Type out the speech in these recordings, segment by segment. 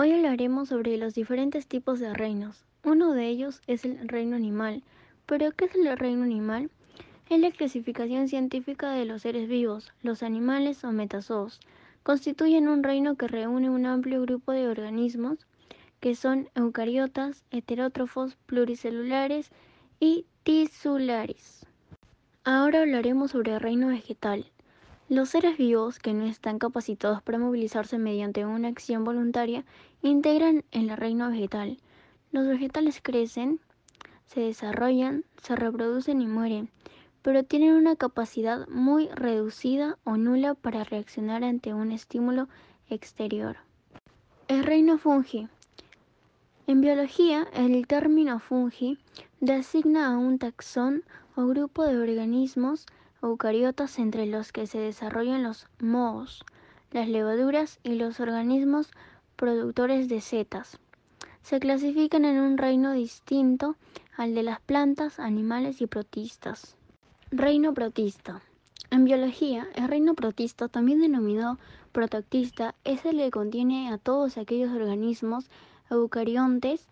Hoy hablaremos sobre los diferentes tipos de reinos. Uno de ellos es el reino animal. ¿Pero qué es el reino animal? Es la clasificación científica de los seres vivos, los animales o metazoos. Constituyen un reino que reúne un amplio grupo de organismos que son eucariotas, heterótrofos, pluricelulares y tisulares. Ahora hablaremos sobre el reino vegetal. Los seres vivos que no están capacitados para movilizarse mediante una acción voluntaria integran el reino vegetal. Los vegetales crecen, se desarrollan, se reproducen y mueren, pero tienen una capacidad muy reducida o nula para reaccionar ante un estímulo exterior. El reino fungi. En biología, el término fungi designa a un taxón o grupo de organismos eucariotas entre los que se desarrollan los mohos, las levaduras y los organismos productores de setas. Se clasifican en un reino distinto al de las plantas, animales y protistas. Reino protista. En biología, el reino protista, también denominado protoctista, es el que contiene a todos aquellos organismos eucariontes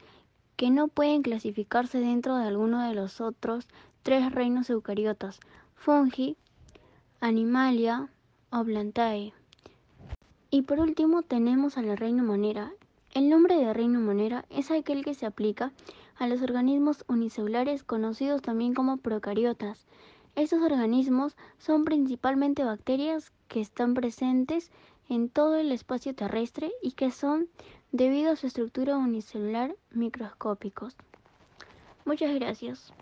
que no pueden clasificarse dentro de alguno de los otros tres reinos eucariotas, fungi, animalia o plantae. Y por último tenemos al reino monera. El nombre de reino monera es aquel que se aplica a los organismos unicelulares conocidos también como procariotas. Estos organismos son principalmente bacterias que están presentes en todo el espacio terrestre y que son, debido a su estructura unicelular, microscópicos. Muchas gracias.